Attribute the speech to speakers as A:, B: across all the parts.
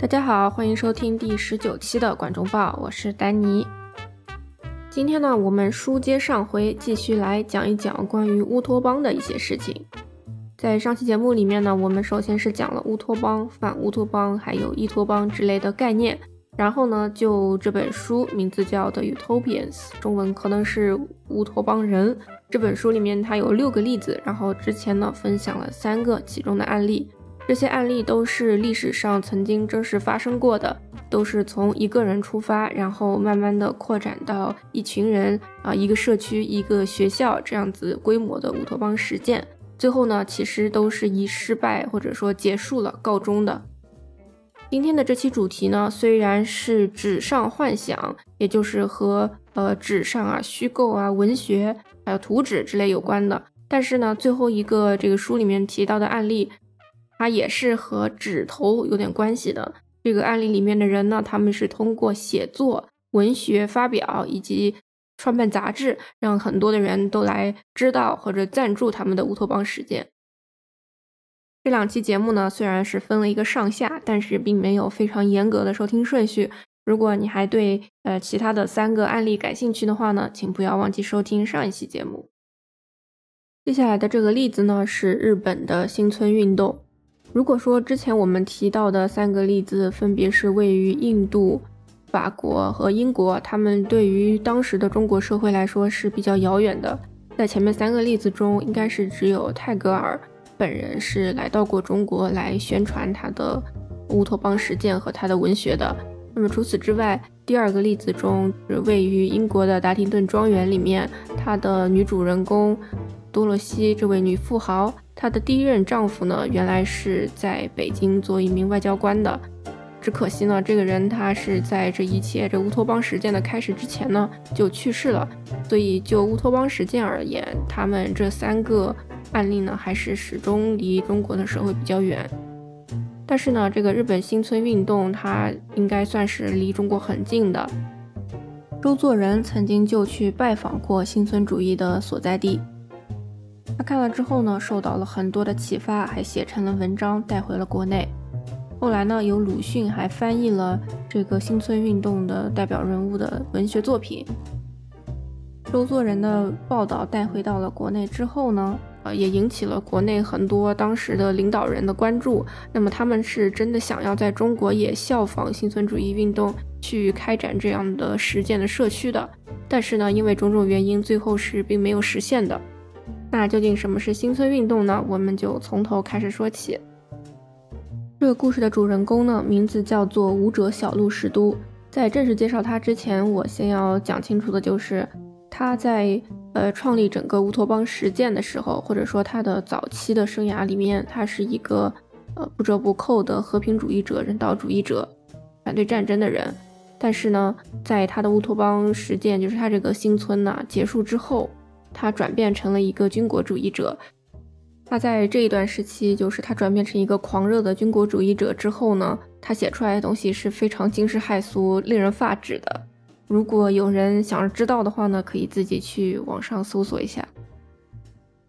A: 大家好，欢迎收听第十九期的《管中报》，我是丹尼。今天呢，我们书接上回，继续来讲一讲关于乌托邦的一些事情。在上期节目里面呢，我们首先是讲了乌托邦、反乌托邦，还有伊托邦之类的概念。然后呢，就这本书名字叫《The Utopians》，中文可能是乌托邦人。这本书里面它有六个例子，然后之前呢分享了三个其中的案例。这些案例都是历史上曾经真实发生过的，都是从一个人出发，然后慢慢的扩展到一群人啊，一个社区、一个学校这样子规模的乌托邦实践。最后呢，其实都是以失败或者说结束了告终的。今天的这期主题呢，虽然是纸上幻想，也就是和呃纸上啊、虚构啊、文学还有图纸之类有关的，但是呢，最后一个这个书里面提到的案例，它也是和纸头有点关系的。这个案例里面的人呢，他们是通过写作、文学发表以及创办杂志，让很多的人都来知道或者赞助他们的乌托邦实践。这两期节目呢，虽然是分了一个上下，但是并没有非常严格的收听顺序。如果你还对呃其他的三个案例感兴趣的话呢，请不要忘记收听上一期节目。接下来的这个例子呢，是日本的新村运动。如果说之前我们提到的三个例子分别是位于印度、法国和英国，他们对于当时的中国社会来说是比较遥远的。在前面三个例子中，应该是只有泰戈尔。本人是来到过中国来宣传他的乌托邦实践和他的文学的。那么除此之外，第二个例子中是位于英国的达廷顿庄园里面，他的女主人公多萝西这位女富豪，她的第一任丈夫呢，原来是在北京做一名外交官的。只可惜呢，这个人他是在这一切这乌托邦实践的开始之前呢就去世了。所以就乌托邦实践而言，他们这三个。案例呢，还是始终离中国的社会比较远。但是呢，这个日本新村运动，它应该算是离中国很近的。周作人曾经就去拜访过新村主义的所在地，他看了之后呢，受到了很多的启发，还写成了文章带回了国内。后来呢，有鲁迅还翻译了这个新村运动的代表人物的文学作品。周作人的报道带回到了国内之后呢？呃，也引起了国内很多当时的领导人的关注。那么他们是真的想要在中国也效仿新村主义运动去开展这样的实践的社区的。但是呢，因为种种原因，最后是并没有实现的。那究竟什么是新村运动呢？我们就从头开始说起。这个故事的主人公呢，名字叫做武者小路石都。在正式介绍他之前，我先要讲清楚的就是。他在呃创立整个乌托邦实践的时候，或者说他的早期的生涯里面，他是一个呃不折不扣的和平主义者、人道主义者，反对战争的人。但是呢，在他的乌托邦实践，就是他这个新村呢结束之后，他转变成了一个军国主义者。他在这一段时期，就是他转变成一个狂热的军国主义者之后呢，他写出来的东西是非常惊世骇俗、令人发指的。如果有人想知道的话呢，可以自己去网上搜索一下。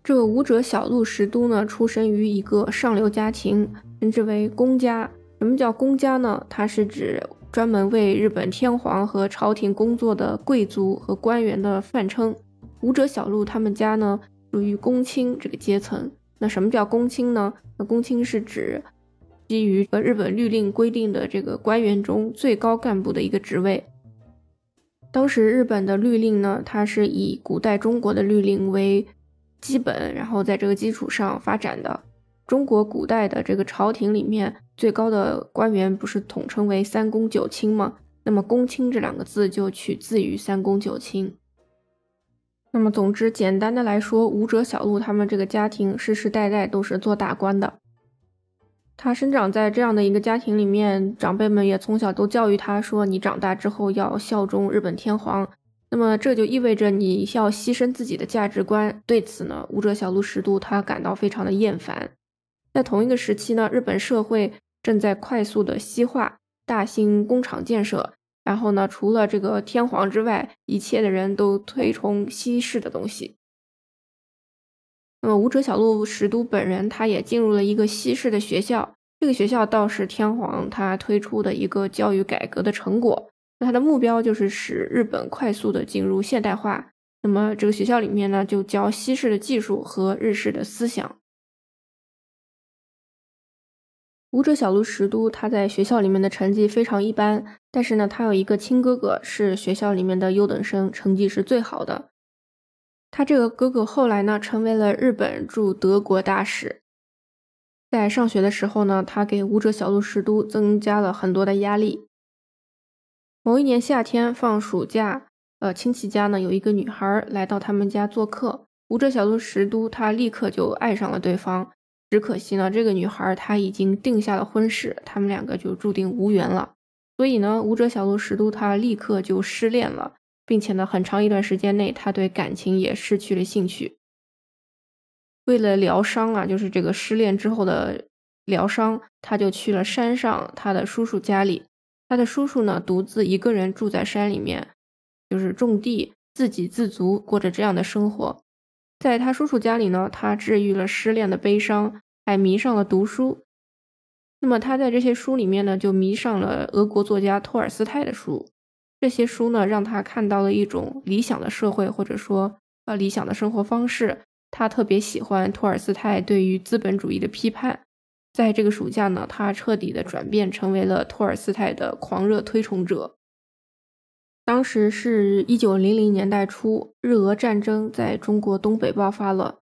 A: 这个武者小路十都呢，出生于一个上流家庭，称之为公家。什么叫公家呢？它是指专门为日本天皇和朝廷工作的贵族和官员的泛称。武者小路他们家呢，属于公卿这个阶层。那什么叫公卿呢？那公卿是指基于呃日本律令规定的这个官员中最高干部的一个职位。当时日本的律令呢，它是以古代中国的律令为基本，然后在这个基础上发展的。中国古代的这个朝廷里面，最高的官员不是统称为三公九卿吗？那么“公卿”这两个字就取自于三公九卿。那么总之，简单的来说，武者小路他们这个家庭世世代代都是做大官的。他生长在这样的一个家庭里面，长辈们也从小都教育他说：“你长大之后要效忠日本天皇。”那么这就意味着你要牺牲自己的价值观。对此呢，武者小路石都他感到非常的厌烦。在同一个时期呢，日本社会正在快速的西化，大兴工厂建设。然后呢，除了这个天皇之外，一切的人都推崇西式的东西。那么武者小路石都本人，他也进入了一个西式的学校，这个学校倒是天皇他推出的一个教育改革的成果，那他的目标就是使日本快速的进入现代化。那么这个学校里面呢，就教西式的技术和日式的思想。武者小路十都他在学校里面的成绩非常一般，但是呢，他有一个亲哥哥是学校里面的优等生，成绩是最好的。他这个哥哥后来呢，成为了日本驻德国大使。在上学的时候呢，他给武者小路十都增加了很多的压力。某一年夏天放暑假，呃，亲戚家呢有一个女孩来到他们家做客，武者小路十都他立刻就爱上了对方。只可惜呢，这个女孩她已经定下了婚事，他们两个就注定无缘了。所以呢，武者小路石都他立刻就失恋了，并且呢，很长一段时间内他对感情也失去了兴趣。为了疗伤啊，就是这个失恋之后的疗伤，他就去了山上他的叔叔家里。他的叔叔呢，独自一个人住在山里面，就是种地，自给自足，过着这样的生活。在他叔叔家里呢，他治愈了失恋的悲伤，还迷上了读书。那么他在这些书里面呢，就迷上了俄国作家托尔斯泰的书。这些书呢，让他看到了一种理想的社会，或者说呃理想的生活方式。他特别喜欢托尔斯泰对于资本主义的批判，在这个暑假呢，他彻底的转变成为了托尔斯泰的狂热推崇者。当时是一九零零年代初，日俄战争在中国东北爆发了。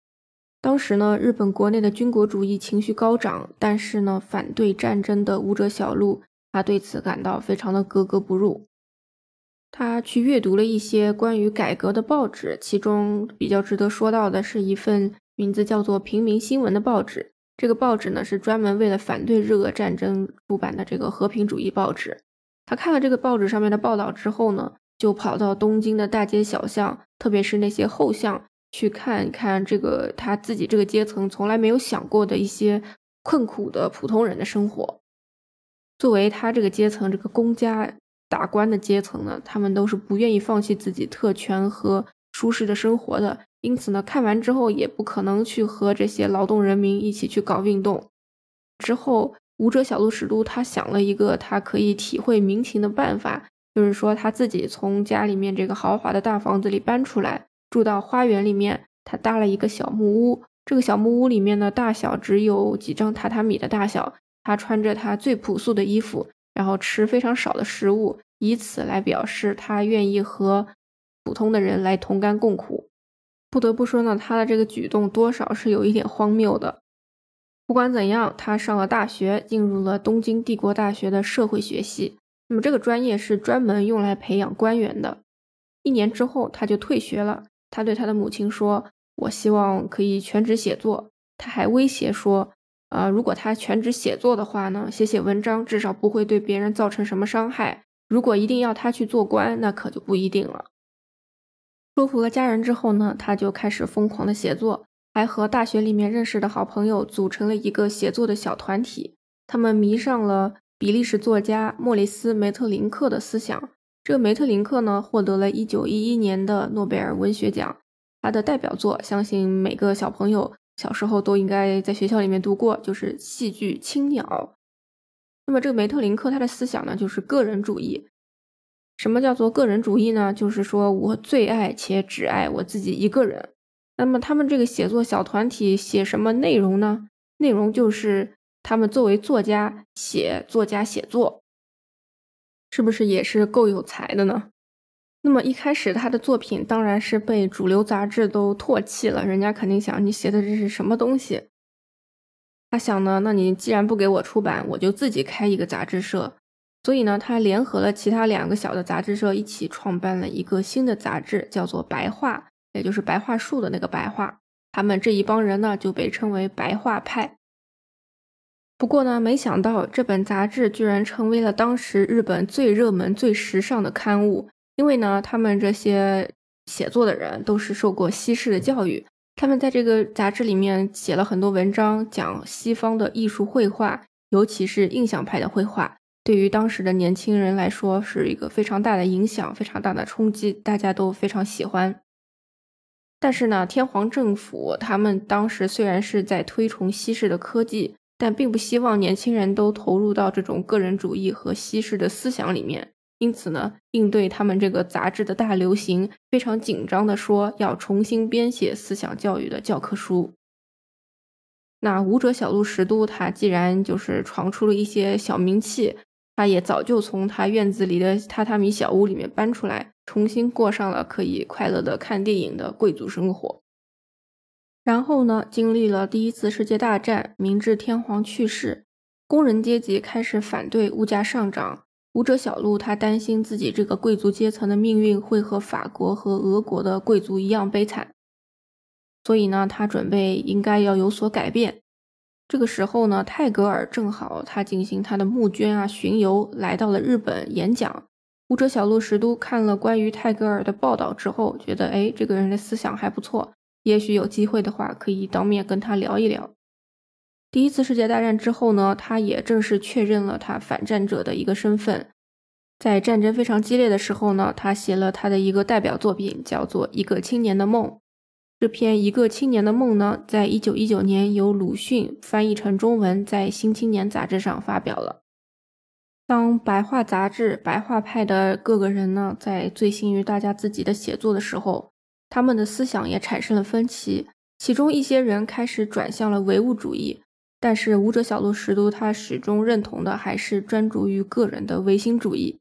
A: 当时呢，日本国内的军国主义情绪高涨，但是呢，反对战争的武者小路，他对此感到非常的格格不入。他去阅读了一些关于改革的报纸，其中比较值得说到的是一份名字叫做《平民新闻》的报纸。这个报纸呢是专门为了反对日俄战争出版的这个和平主义报纸。他看了这个报纸上面的报道之后呢，就跑到东京的大街小巷，特别是那些后巷，去看一看这个他自己这个阶层从来没有想过的一些困苦的普通人的生活。作为他这个阶层，这个公家。打官的阶层呢，他们都是不愿意放弃自己特权和舒适的生活的，因此呢，看完之后也不可能去和这些劳动人民一起去搞运动。之后，武者小路史都他想了一个他可以体会民情的办法，就是说他自己从家里面这个豪华的大房子里搬出来，住到花园里面，他搭了一个小木屋。这个小木屋里面呢，大小只有几张榻榻米的大小，他穿着他最朴素的衣服。然后吃非常少的食物，以此来表示他愿意和普通的人来同甘共苦。不得不说呢，他的这个举动多少是有一点荒谬的。不管怎样，他上了大学，进入了东京帝国大学的社会学系。那么这个专业是专门用来培养官员的。一年之后，他就退学了。他对他的母亲说：“我希望可以全职写作。”他还威胁说。呃，如果他全职写作的话呢，写写文章至少不会对别人造成什么伤害。如果一定要他去做官，那可就不一定了。说服了家人之后呢，他就开始疯狂的写作，还和大学里面认识的好朋友组成了一个写作的小团体。他们迷上了比利时作家莫里斯·梅特林克的思想。这个梅特林克呢，获得了一九一一年的诺贝尔文学奖。他的代表作，相信每个小朋友。小时候都应该在学校里面读过，就是戏剧《青鸟》。那么这个梅特林克他的思想呢，就是个人主义。什么叫做个人主义呢？就是说我最爱且只爱我自己一个人。那么他们这个写作小团体写什么内容呢？内容就是他们作为作家写作家写作，是不是也是够有才的呢？那么一开始，他的作品当然是被主流杂志都唾弃了。人家肯定想，你写的这是什么东西？他想呢，那你既然不给我出版，我就自己开一个杂志社。所以呢，他联合了其他两个小的杂志社，一起创办了一个新的杂志，叫做《白话》，也就是白桦树的那个白桦。他们这一帮人呢，就被称为白桦派。不过呢，没想到这本杂志居然成为了当时日本最热门、最时尚的刊物。因为呢，他们这些写作的人都是受过西式的教育，他们在这个杂志里面写了很多文章，讲西方的艺术绘画，尤其是印象派的绘画，对于当时的年轻人来说是一个非常大的影响，非常大的冲击，大家都非常喜欢。但是呢，天皇政府他们当时虽然是在推崇西式的科技，但并不希望年轻人都投入到这种个人主义和西式的思想里面。因此呢，应对他们这个杂志的大流行，非常紧张的说要重新编写思想教育的教科书。那武者小路十都，他既然就是闯出了一些小名气，他也早就从他院子里的榻榻米小屋里面搬出来，重新过上了可以快乐的看电影的贵族生活。然后呢，经历了第一次世界大战，明治天皇去世，工人阶级开始反对物价上涨。舞者小路他担心自己这个贵族阶层的命运会和法国和俄国的贵族一样悲惨，所以呢，他准备应该要有所改变。这个时候呢，泰戈尔正好他进行他的募捐啊巡游，来到了日本演讲。舞者小路石都看了关于泰戈尔的报道之后，觉得哎，这个人的思想还不错，也许有机会的话，可以当面跟他聊一聊。第一次世界大战之后呢，他也正式确认了他反战者的一个身份。在战争非常激烈的时候呢，他写了他的一个代表作品，叫做《一个青年的梦》。这篇《一个青年的梦》呢，在一九一九年由鲁迅翻译成中文，在《新青年》杂志上发表了。当白话杂志、白话派的各个人呢，在醉心于大家自己的写作的时候，他们的思想也产生了分歧。其中一些人开始转向了唯物主义。但是舞者小路十都他始终认同的还是专注于个人的唯心主义。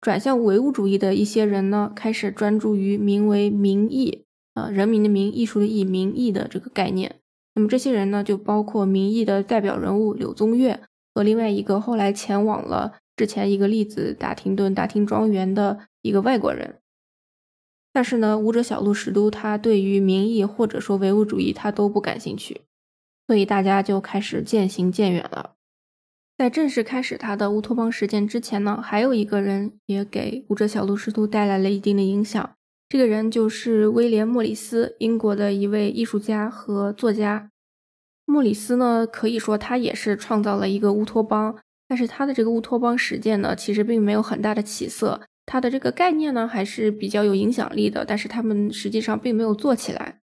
A: 转向唯物主义的一些人呢，开始专注于名为民意，啊，人民的民，艺术的艺，民艺的这个概念。那么这些人呢，就包括民艺的代表人物柳宗悦和另外一个后来前往了之前一个例子打听顿大厅庄园的一个外国人。但是呢，舞者小路石都他对于民意或者说唯物主义他都不感兴趣。所以大家就开始渐行渐远了。在正式开始他的乌托邦实践之前呢，还有一个人也给舞者小路石都带来了一定的影响。这个人就是威廉·莫里斯，英国的一位艺术家和作家。莫里斯呢，可以说他也是创造了一个乌托邦，但是他的这个乌托邦实践呢，其实并没有很大的起色。他的这个概念呢，还是比较有影响力的，但是他们实际上并没有做起来。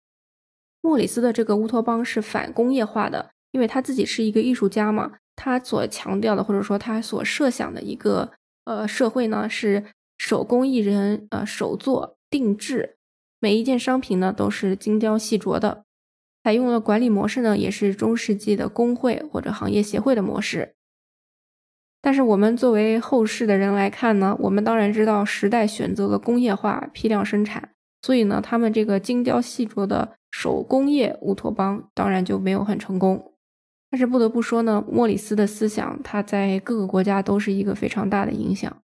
A: 莫里斯的这个乌托邦是反工业化的，因为他自己是一个艺术家嘛，他所强调的或者说他所设想的一个呃社会呢是手工艺人呃手作定制，每一件商品呢都是精雕细琢的，采用了管理模式呢也是中世纪的工会或者行业协会的模式。但是我们作为后世的人来看呢，我们当然知道时代选择了工业化批量生产。所以呢，他们这个精雕细琢的手工业乌托邦当然就没有很成功。但是不得不说呢，莫里斯的思想他在各个国家都是一个非常大的影响。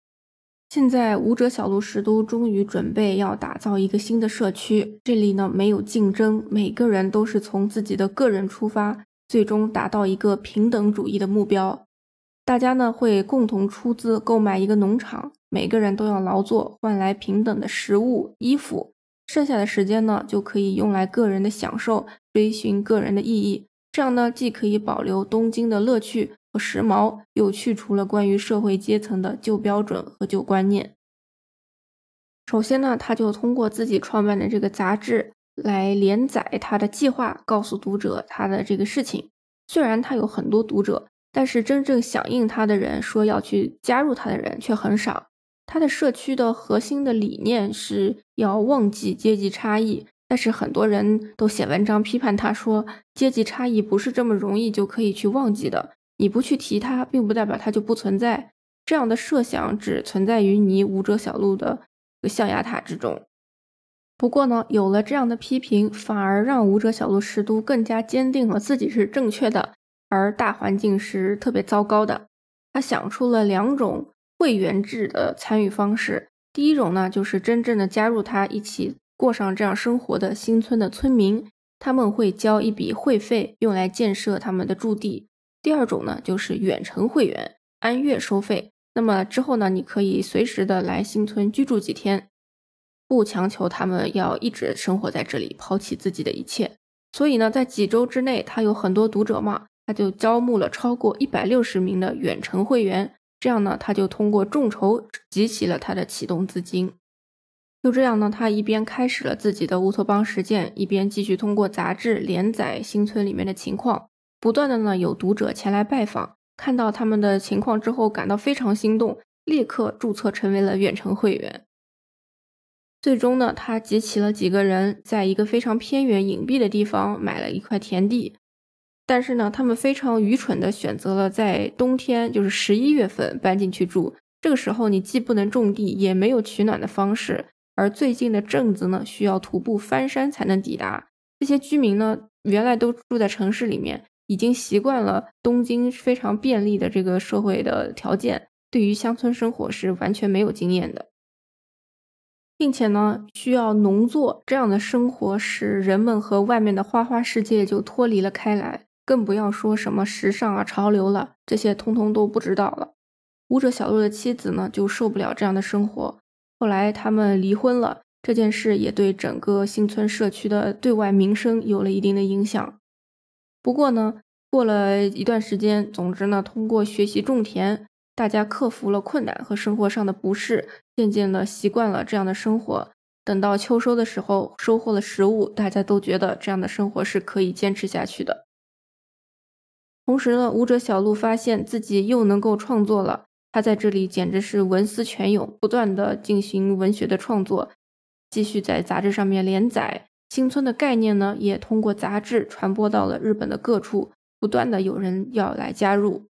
A: 现在舞者小路十都终于准备要打造一个新的社区，这里呢没有竞争，每个人都是从自己的个人出发，最终达到一个平等主义的目标。大家呢会共同出资购买一个农场，每个人都要劳作，换来平等的食物、衣服。剩下的时间呢，就可以用来个人的享受，追寻个人的意义。这样呢，既可以保留东京的乐趣和时髦，又去除了关于社会阶层的旧标准和旧观念。首先呢，他就通过自己创办的这个杂志来连载他的计划，告诉读者他的这个事情。虽然他有很多读者，但是真正响应他的人，说要去加入他的人却很少。他的社区的核心的理念是要忘记阶级差异，但是很多人都写文章批判他，说阶级差异不是这么容易就可以去忘记的。你不去提它，并不代表它就不存在。这样的设想只存在于你舞者小路的象牙塔之中。不过呢，有了这样的批评，反而让舞者小路石都更加坚定了自己是正确的，而大环境是特别糟糕的。他想出了两种。会员制的参与方式，第一种呢，就是真正的加入他一起过上这样生活的新村的村民，他们会交一笔会费，用来建设他们的驻地。第二种呢，就是远程会员，按月收费。那么之后呢，你可以随时的来新村居住几天，不强求他们要一直生活在这里，抛弃自己的一切。所以呢，在几周之内，他有很多读者嘛，他就招募了超过一百六十名的远程会员。这样呢，他就通过众筹集齐了他的启动资金。就这样呢，他一边开始了自己的乌托邦实践，一边继续通过杂志连载新村里面的情况。不断的呢有读者前来拜访，看到他们的情况之后，感到非常心动，立刻注册成为了远程会员。最终呢，他集齐了几个人，在一个非常偏远隐蔽的地方买了一块田地，但是呢，他们非常愚蠢的选择了在冬天，就是十一月份搬进去住。这个时候，你既不能种地，也没有取暖的方式，而最近的镇子呢，需要徒步翻山才能抵达。这些居民呢，原来都住在城市里面，已经习惯了东京非常便利的这个社会的条件，对于乡村生活是完全没有经验的，并且呢，需要农作这样的生活，使人们和外面的花花世界就脱离了开来，更不要说什么时尚啊、潮流了，这些通通都不知道了。舞者小路的妻子呢，就受不了这样的生活。后来他们离婚了，这件事也对整个新村社区的对外名声有了一定的影响。不过呢，过了一段时间，总之呢，通过学习种田，大家克服了困难和生活上的不适，渐渐的习惯了这样的生活。等到秋收的时候，收获了食物，大家都觉得这样的生活是可以坚持下去的。同时呢，舞者小鹿发现自己又能够创作了。他在这里简直是文思泉涌，不断的进行文学的创作，继续在杂志上面连载。新村的概念呢，也通过杂志传播到了日本的各处，不断的有人要来加入。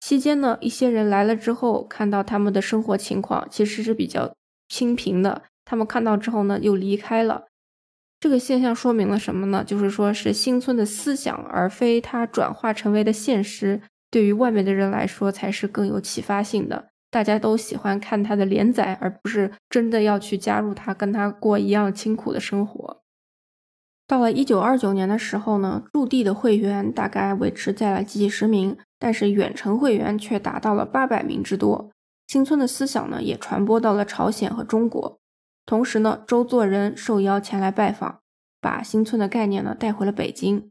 A: 期间呢，一些人来了之后，看到他们的生活情况其实是比较清贫的，他们看到之后呢，又离开了。这个现象说明了什么呢？就是说是新村的思想，而非它转化成为的现实。对于外面的人来说，才是更有启发性的。大家都喜欢看他的连载，而不是真的要去加入他，跟他过一样清苦的生活。到了一九二九年的时候呢，驻地的会员大概维持在了几十名，但是远程会员却达到了八百名之多。新村的思想呢，也传播到了朝鲜和中国。同时呢，周作人受邀前来拜访，把新村的概念呢带回了北京。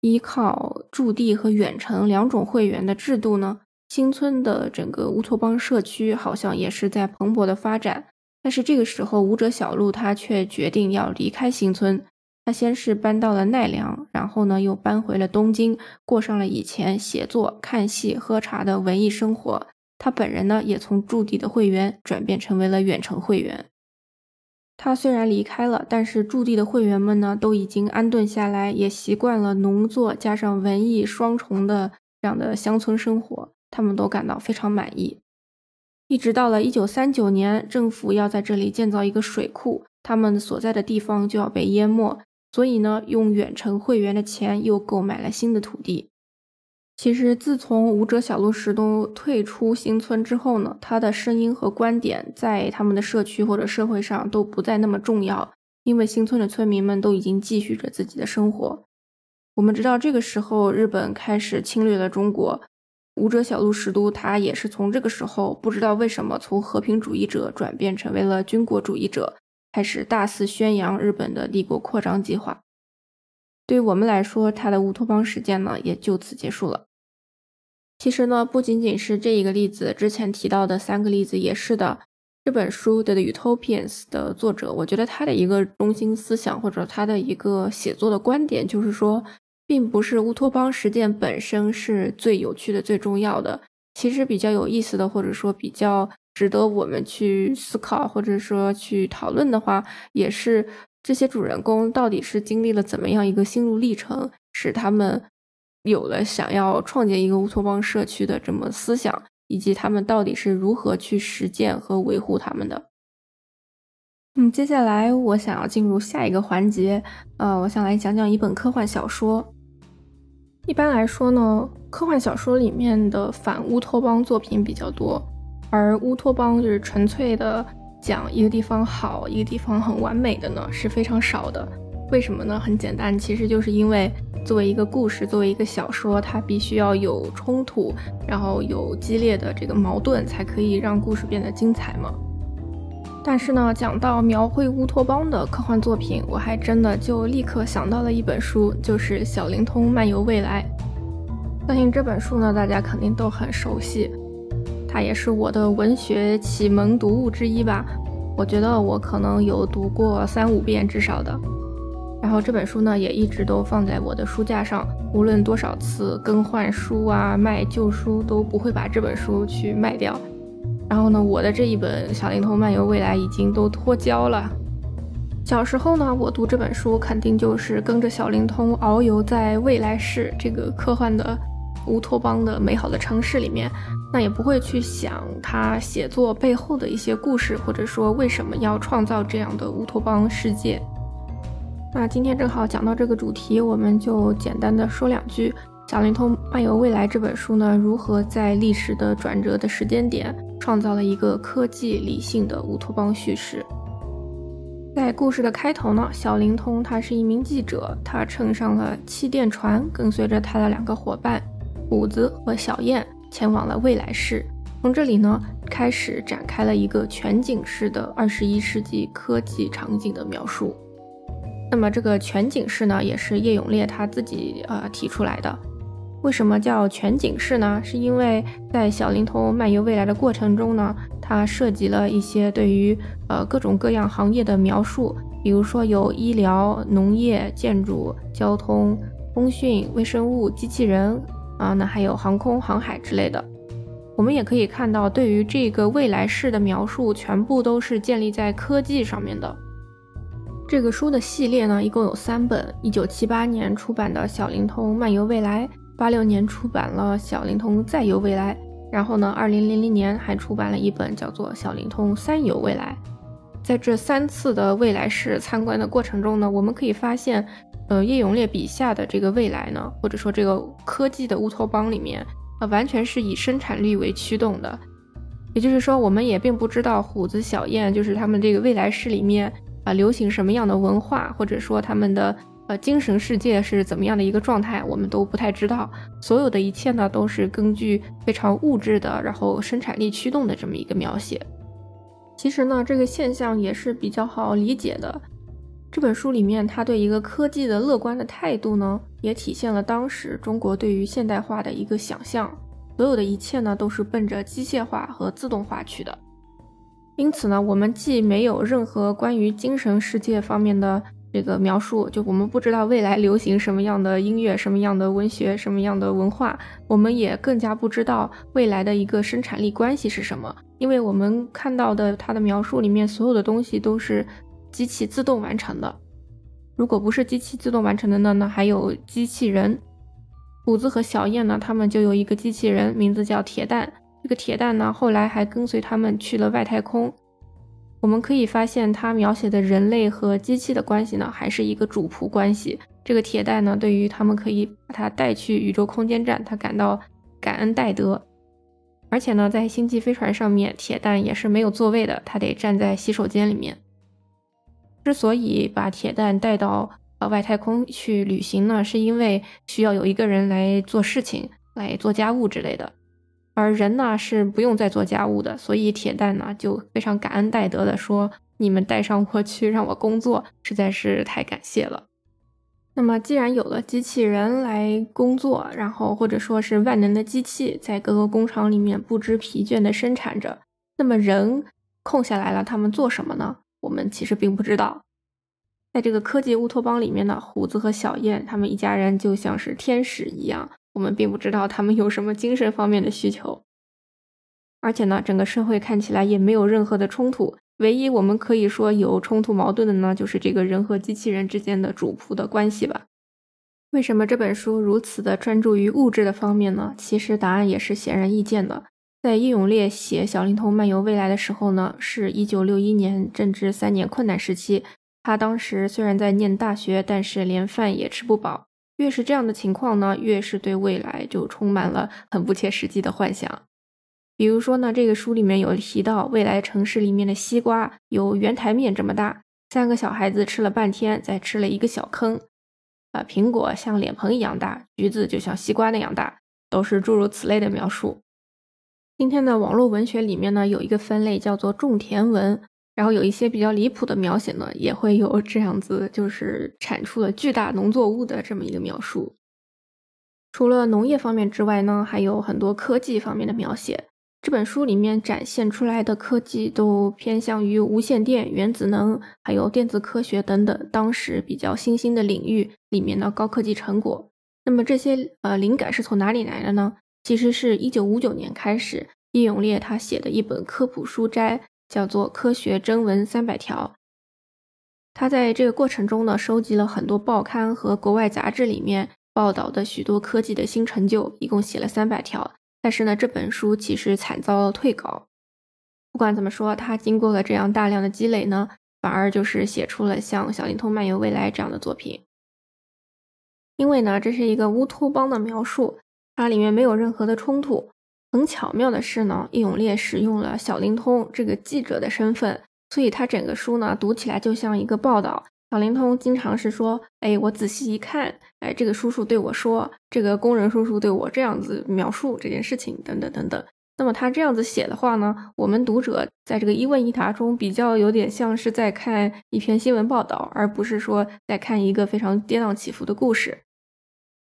A: 依靠驻地和远程两种会员的制度呢，新村的整个乌托邦社区好像也是在蓬勃的发展。但是这个时候，舞者小路他却决定要离开新村。他先是搬到了奈良，然后呢又搬回了东京，过上了以前写作、看戏、喝茶的文艺生活。他本人呢也从驻地的会员转变成为了远程会员。他虽然离开了，但是驻地的会员们呢，都已经安顿下来，也习惯了农作加上文艺双重的这样的乡村生活，他们都感到非常满意。一直到了一九三九年，政府要在这里建造一个水库，他们所在的地方就要被淹没，所以呢，用远程会员的钱又购买了新的土地。其实，自从舞者小路石都退出新村之后呢，他的声音和观点在他们的社区或者社会上都不再那么重要，因为新村的村民们都已经继续着自己的生活。我们知道，这个时候日本开始侵略了中国，舞者小路十都他也是从这个时候不知道为什么从和平主义者转变成为了军国主义者，开始大肆宣扬日本的帝国扩张计划。对于我们来说，他的乌托邦时间呢，也就此结束了。其实呢，不仅仅是这一个例子，之前提到的三个例子也是的。这本书《The Utopians》的作者，我觉得他的一个中心思想或者他的一个写作的观点，就是说，并不是乌托邦实践本身是最有趣的、最重要的。其实比较有意思的，或者说比较值得我们去思考或者说去讨论的话，也是。这些主人公到底是经历了怎么样一个心路历程，使他们有了想要创建一个乌托邦社区的这么思想，以及他们到底是如何去实践和维护他们的？嗯，接下来我想要进入下一个环节，呃，我想来讲讲一本科幻小说。一般来说呢，科幻小说里面的反乌托邦作品比较多，而乌托邦就是纯粹的。讲一个地方好，一个地方很完美的呢是非常少的。为什么呢？很简单，其实就是因为作为一个故事，作为一个小说，它必须要有冲突，然后有激烈的这个矛盾，才可以让故事变得精彩嘛。但是呢，讲到描绘乌托邦的科幻作品，我还真的就立刻想到了一本书，就是《小灵通漫游未来》。相信这本书呢，大家肯定都很熟悉。它也是我的文学启蒙读物之一吧，我觉得我可能有读过三五遍至少的。然后这本书呢也一直都放在我的书架上，无论多少次更换书啊、卖旧书，都不会把这本书去卖掉。然后呢，我的这一本《小灵通漫游未来》已经都脱胶了。小时候呢，我读这本书肯定就是跟着小灵通遨游在未来世这个科幻的乌托邦的美好的城市里面，那也不会去想他写作背后的一些故事，或者说为什么要创造这样的乌托邦世界。那今天正好讲到这个主题，我们就简单的说两句。《小灵通漫游未来》这本书呢，如何在历史的转折的时间点，创造了一个科技理性的乌托邦叙事？在故事的开头呢，小灵通他是一名记者，他乘上了气垫船，跟随着他的两个伙伴虎子和小燕前往了未来世。从这里呢，开始展开了一个全景式的二十一世纪科技场景的描述。那么这个全景式呢，也是叶永烈他自己呃提出来的。为什么叫全景式呢？是因为在小灵通漫游未来的过程中呢，它涉及了一些对于呃各种各样行业的描述，比如说有医疗、农业、建筑、交通、通讯、微生物、机器人啊，那还有航空航海之类的。我们也可以看到，对于这个未来式的描述，全部都是建立在科技上面的。这个书的系列呢，一共有三本，一九七八年出版的《小灵通漫游未来》。八六年出版了《小灵通再游未来》，然后呢，二零零零年还出版了一本叫做《小灵通三游未来》。在这三次的未来式参观的过程中呢，我们可以发现，呃，叶永烈笔下的这个未来呢，或者说这个科技的乌托邦里面，呃，完全是以生产力为驱动的。也就是说，我们也并不知道虎子小燕就是他们这个未来式里面啊流行什么样的文化，或者说他们的。呃，精神世界是怎么样的一个状态，我们都不太知道。所有的一切呢，都是根据非常物质的，然后生产力驱动的这么一个描写。其实呢，这个现象也是比较好理解的。这本书里面，他对一个科技的乐观的态度呢，也体现了当时中国对于现代化的一个想象。所有的一切呢，都是奔着机械化和自动化去的。因此呢，我们既没有任何关于精神世界方面的。这个描述，就我们不知道未来流行什么样的音乐、什么样的文学、什么样的文化，我们也更加不知道未来的一个生产力关系是什么，因为我们看到的它的描述里面，所有的东西都是机器自动完成的。如果不是机器自动完成的呢？那还有机器人。虎子和小燕呢，他们就有一个机器人，名字叫铁蛋。这个铁蛋呢，后来还跟随他们去了外太空。我们可以发现，他描写的人类和机器的关系呢，还是一个主仆关系。这个铁蛋呢，对于他们可以把他带去宇宙空间站，他感到感恩戴德。而且呢，在星际飞船上面，铁蛋也是没有座位的，他得站在洗手间里面。之所以把铁蛋带到呃外太空去旅行呢，是因为需要有一个人来做事情，来做家务之类的。而人呢是不用再做家务的，所以铁蛋呢就非常感恩戴德的说：“你们带上我去让我工作，实在是太感谢了。”那么既然有了机器人来工作，然后或者说是万能的机器在各个工厂里面不知疲倦的生产着，那么人空下来了，他们做什么呢？我们其实并不知道。在这个科技乌托邦里面呢，虎子和小燕他们一家人就像是天使一样。我们并不知道他们有什么精神方面的需求，而且呢，整个社会看起来也没有任何的冲突。唯一我们可以说有冲突矛盾的呢，就是这个人和机器人之间的主仆的关系吧。为什么这本书如此的专注于物质的方面呢？其实答案也是显而易见的。在叶永烈写《小灵通漫游未来》的时候呢，是一九六一年正值三年困难时期。他当时虽然在念大学，但是连饭也吃不饱。越是这样的情况呢，越是对未来就充满了很不切实际的幻想。比如说呢，这个书里面有提到，未来城市里面的西瓜有圆台面这么大，三个小孩子吃了半天，再吃了一个小坑。啊，苹果像脸盆一样大，橘子就像西瓜那样大，都是诸如此类的描述。今天的网络文学里面呢，有一个分类叫做种田文。然后有一些比较离谱的描写呢，也会有这样子，就是产出了巨大农作物的这么一个描述。除了农业方面之外呢，还有很多科技方面的描写。这本书里面展现出来的科技都偏向于无线电、原子能，还有电子科学等等当时比较新兴的领域里面的高科技成果。那么这些呃灵感是从哪里来的呢？其实是一九五九年开始，叶永烈他写的一本科普书斋，叫做《科学征文三百条》。他在这个过程中呢，收集了很多报刊和国外杂志里面报道的许多科技的新成就，一共写了三百条。但是呢，这本书其实惨遭退稿。不管怎么说，他经过了这样大量的积累呢，反而就是写出了像《小灵通漫游未来》这样的作品。因为呢，这是一个乌托邦的描述，它里面没有任何的冲突。很巧妙的是呢，易永烈使用了小灵通这个记者的身份，所以他整个书呢读起来就像一个报道。小灵通经常是说：“哎，我仔细一看，哎，这个叔叔对我说，这个工人叔叔对我这样子描述这件事情，等等等等。”那么他这样子写的话呢，我们读者在这个一问一答中，比较有点像是在看一篇新闻报道，而不是说在看一个非常跌宕起伏的故事。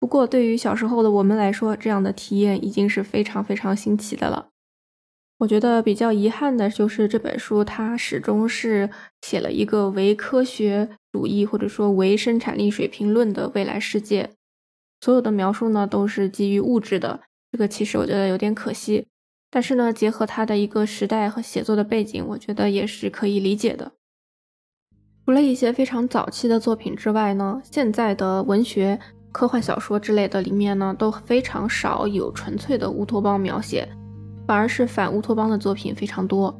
A: 不过，对于小时候的我们来说，这样的体验已经是非常非常新奇的了。我觉得比较遗憾的就是这本书，它始终是写了一个唯科学主义或者说唯生产力水平论的未来世界，所有的描述呢都是基于物质的，这个其实我觉得有点可惜。但是呢，结合它的一个时代和写作的背景，我觉得也是可以理解的。除了一些非常早期的作品之外呢，现在的文学、科幻小说之类的里面呢，都非常少有纯粹的乌托邦描写。反而是反乌托邦的作品非常多，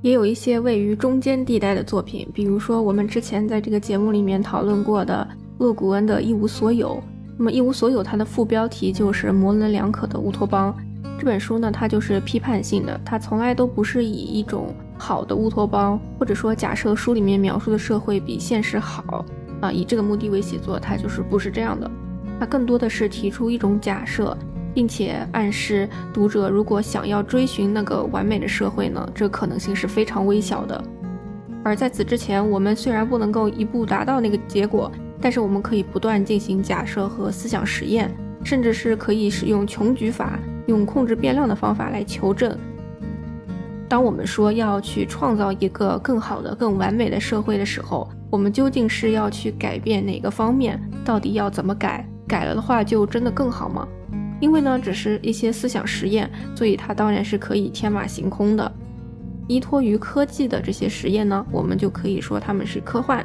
A: 也有一些位于中间地带的作品，比如说我们之前在这个节目里面讨论过的勒古恩的《一无所有》。那么《一无所有》它的副标题就是模棱两可的乌托邦。这本书呢，它就是批判性的，它从来都不是以一种好的乌托邦，或者说假设书里面描述的社会比现实好啊，以这个目的为写作，它就是不是这样的。它更多的是提出一种假设。并且暗示读者，如果想要追寻那个完美的社会呢，这可能性是非常微小的。而在此之前，我们虽然不能够一步达到那个结果，但是我们可以不断进行假设和思想实验，甚至是可以使用穷举法，用控制变量的方法来求证。当我们说要去创造一个更好的、更完美的社会的时候，我们究竟是要去改变哪个方面？到底要怎么改？改了的话，就真的更好吗？因为呢，只是一些思想实验，所以它当然是可以天马行空的。依托于科技的这些实验呢，我们就可以说他们是科幻。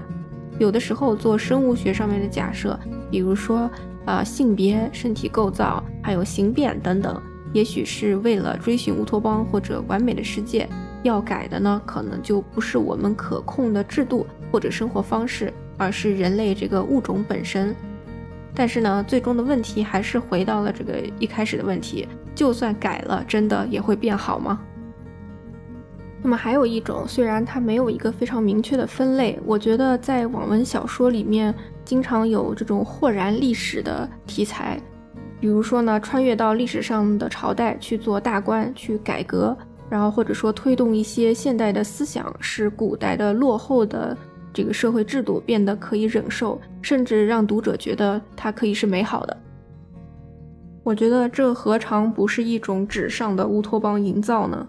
A: 有的时候做生物学上面的假设，比如说呃性别、身体构造，还有形变等等，也许是为了追寻乌托邦或者完美的世界。要改的呢，可能就不是我们可控的制度或者生活方式，而是人类这个物种本身。但是呢，最终的问题还是回到了这个一开始的问题：就算改了，真的也会变好吗？那么还有一种，虽然它没有一个非常明确的分类，我觉得在网文小说里面经常有这种豁然历史的题材，比如说呢，穿越到历史上的朝代去做大官去改革，然后或者说推动一些现代的思想，使古代的落后的。这个社会制度变得可以忍受，甚至让读者觉得它可以是美好的。我觉得这何尝不是一种纸上的乌托邦营造呢？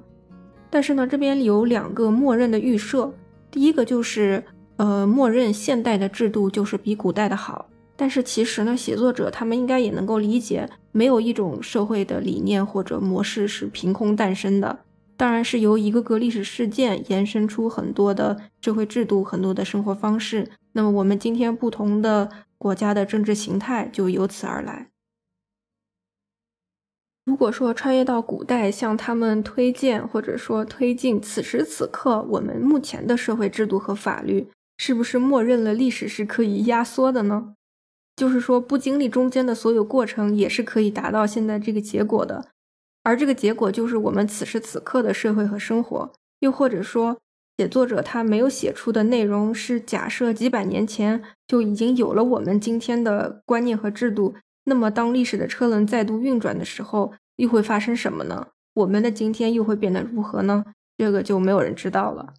A: 但是呢，这边有两个默认的预设，第一个就是，呃，默认现代的制度就是比古代的好。但是其实呢，写作者他们应该也能够理解，没有一种社会的理念或者模式是凭空诞生的。当然是由一个个历史事件延伸出很多的社会制度、很多的生活方式。那么我们今天不同的国家的政治形态就由此而来。如果说穿越到古代，向他们推荐或者说推进此时此刻我们目前的社会制度和法律，是不是默认了历史是可以压缩的呢？就是说不经历中间的所有过程，也是可以达到现在这个结果的。而这个结果就是我们此时此刻的社会和生活，又或者说，写作者他没有写出的内容是假设几百年前就已经有了我们今天的观念和制度。那么，当历史的车轮再度运转的时候，又会发生什么呢？我们的今天又会变得如何呢？这个就没有人知道了。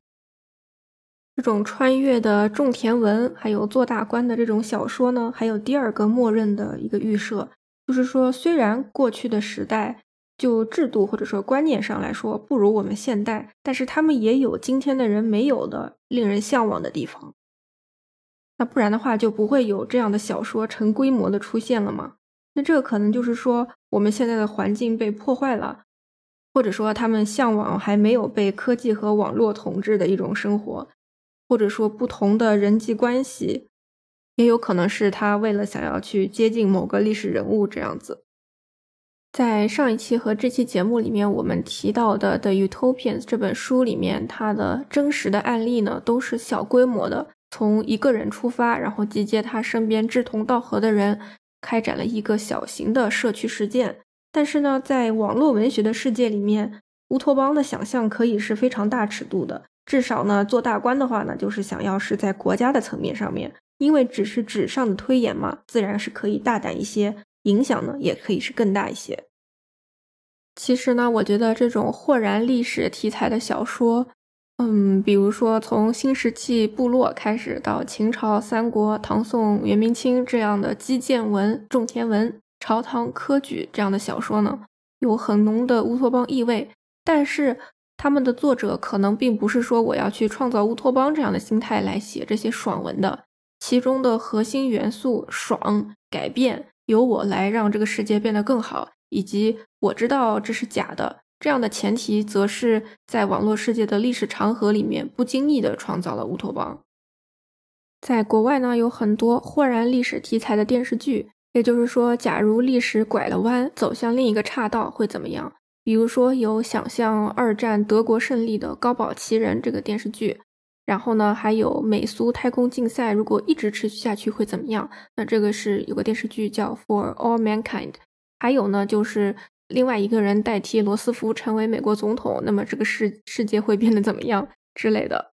A: 这种穿越的种田文，还有做大官的这种小说呢，还有第二个默认的一个预设，就是说，虽然过去的时代。就制度或者说观念上来说不如我们现代，但是他们也有今天的人没有的令人向往的地方。那不然的话，就不会有这样的小说成规模的出现了吗？那这个可能就是说，我们现在的环境被破坏了，或者说他们向往还没有被科技和网络统治的一种生活，或者说不同的人际关系，也有可能是他为了想要去接近某个历史人物这样子。在上一期和这期节目里面，我们提到的《The Utopians》这本书里面，它的真实的案例呢，都是小规模的，从一个人出发，然后集结他身边志同道合的人，开展了一个小型的社区实践。但是呢，在网络文学的世界里面，乌托邦的想象可以是非常大尺度的，至少呢，做大官的话呢，就是想要是在国家的层面上面，因为只是纸上的推演嘛，自然是可以大胆一些。影响呢，也可以是更大一些。其实呢，我觉得这种豁然历史题材的小说，嗯，比如说从新石器部落开始，到秦朝、三国、唐宋、元明清这样的基建文、种田文、朝堂科举这样的小说呢，有很浓的乌托邦意味。但是他们的作者可能并不是说我要去创造乌托邦这样的心态来写这些爽文的，其中的核心元素爽改变。由我来让这个世界变得更好，以及我知道这是假的这样的前提，则是在网络世界的历史长河里面不经意的创造了乌托邦。在国外呢，有很多豁然历史题材的电视剧，也就是说，假如历史拐了弯，走向另一个岔道会怎么样？比如说，有想象二战德国胜利的《高堡奇人》这个电视剧。然后呢，还有美苏太空竞赛，如果一直持续下去会怎么样？那这个是有个电视剧叫《For All Mankind》。还有呢，就是另外一个人代替罗斯福成为美国总统，那么这个世世界会变得怎么样之类的？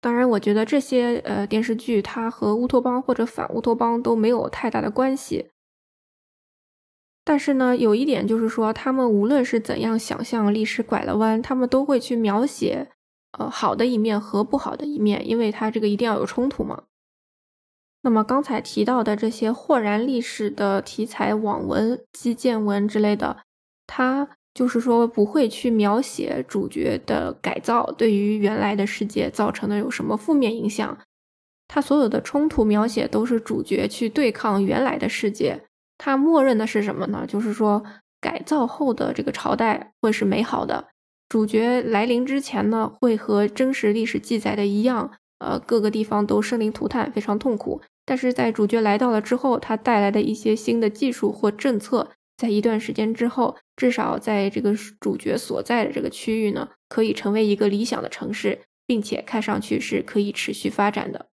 A: 当然，我觉得这些呃电视剧它和乌托邦或者反乌托邦都没有太大的关系。但是呢，有一点就是说，他们无论是怎样想象历史拐了弯，他们都会去描写。呃，好的一面和不好的一面，因为它这个一定要有冲突嘛。那么刚才提到的这些豁然历史的题材网文、基建文之类的，它就是说不会去描写主角的改造对于原来的世界造成的有什么负面影响。它所有的冲突描写都是主角去对抗原来的世界。它默认的是什么呢？就是说改造后的这个朝代会是美好的。主角来临之前呢，会和真实历史记载的一样，呃，各个地方都生灵涂炭，非常痛苦。但是在主角来到了之后，他带来的一些新的技术或政策，在一段时间之后，至少在这个主角所在的这个区域呢，可以成为一个理想的城市，并且看上去是可以持续发展的。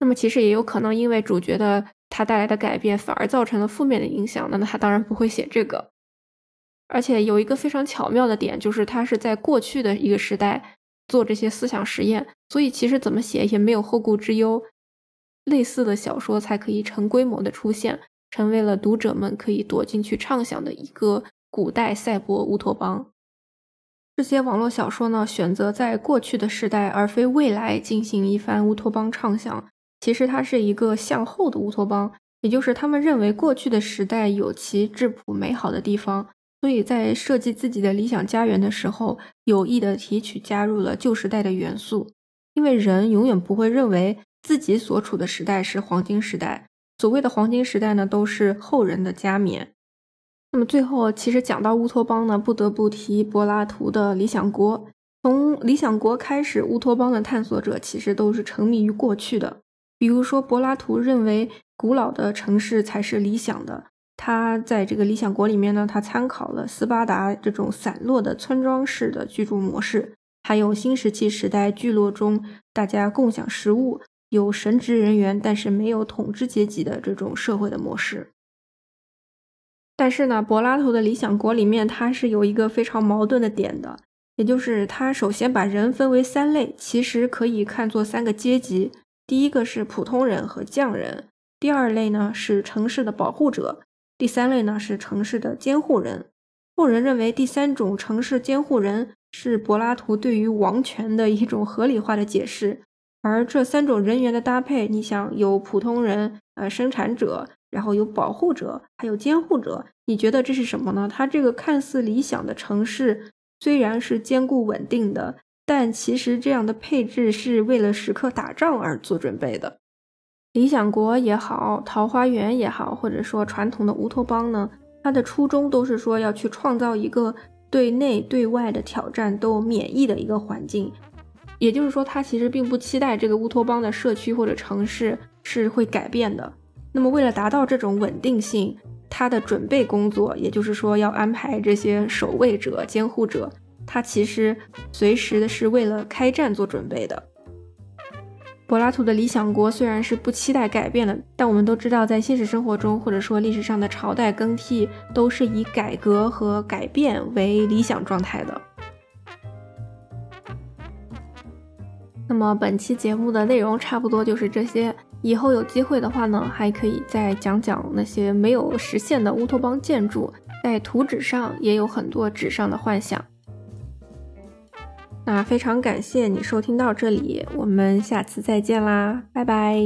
A: 那么其实也有可能，因为主角的他带来的改变，反而造成了负面的影响。那么他当然不会写这个。而且有一个非常巧妙的点，就是他是在过去的一个时代做这些思想实验，所以其实怎么写也没有后顾之忧。类似的小说才可以成规模的出现，成为了读者们可以躲进去畅想的一个古代赛博乌托邦。这些网络小说呢，选择在过去的时代而非未来进行一番乌托邦畅想，其实它是一个向后的乌托邦，也就是他们认为过去的时代有其质朴美好的地方。所以在设计自己的理想家园的时候，有意的提取加入了旧时代的元素，因为人永远不会认为自己所处的时代是黄金时代。所谓的黄金时代呢，都是后人的加冕。那么最后，其实讲到乌托邦呢，不得不提柏拉图的《理想国》。从《理想国》开始，乌托邦的探索者其实都是沉迷于过去的。比如说，柏拉图认为古老的城市才是理想的。他在这个理想国里面呢，他参考了斯巴达这种散落的村庄式的居住模式，还有新石器时代聚落中大家共享食物、有神职人员，但是没有统治阶级的这种社会的模式。但是呢，柏拉图的理想国里面，它是有一个非常矛盾的点的，也就是他首先把人分为三类，其实可以看作三个阶级：第一个是普通人和匠人，第二类呢是城市的保护者。第三类呢是城市的监护人，后人认为第三种城市监护人是柏拉图对于王权的一种合理化的解释，而这三种人员的搭配，你想有普通人、呃生产者，然后有保护者，还有监护者。你觉得这是什么呢？它这个看似理想的城市，虽然是坚固稳定的，但其实这样的配置是为了时刻打仗而做准备的。理想国也好，桃花源也好，或者说传统的乌托邦呢，它的初衷都是说要去创造一个对内对外的挑战都免疫的一个环境。也就是说，它其实并不期待这个乌托邦的社区或者城市是会改变的。那么，为了达到这种稳定性，它的准备工作，也就是说要安排这些守卫者、监护者，它其实随时的是为了开战做准备的。柏拉图的理想国虽然是不期待改变的，但我们都知道，在现实生活中，或者说历史上的朝代更替，都是以改革和改变为理想状态的。那么本期节目的内容差不多就是这些，以后有机会的话呢，还可以再讲讲那些没有实现的乌托邦建筑，在图纸上也有很多纸上的幻想。那非常感谢你收听到这里，我们下次再见啦，拜拜。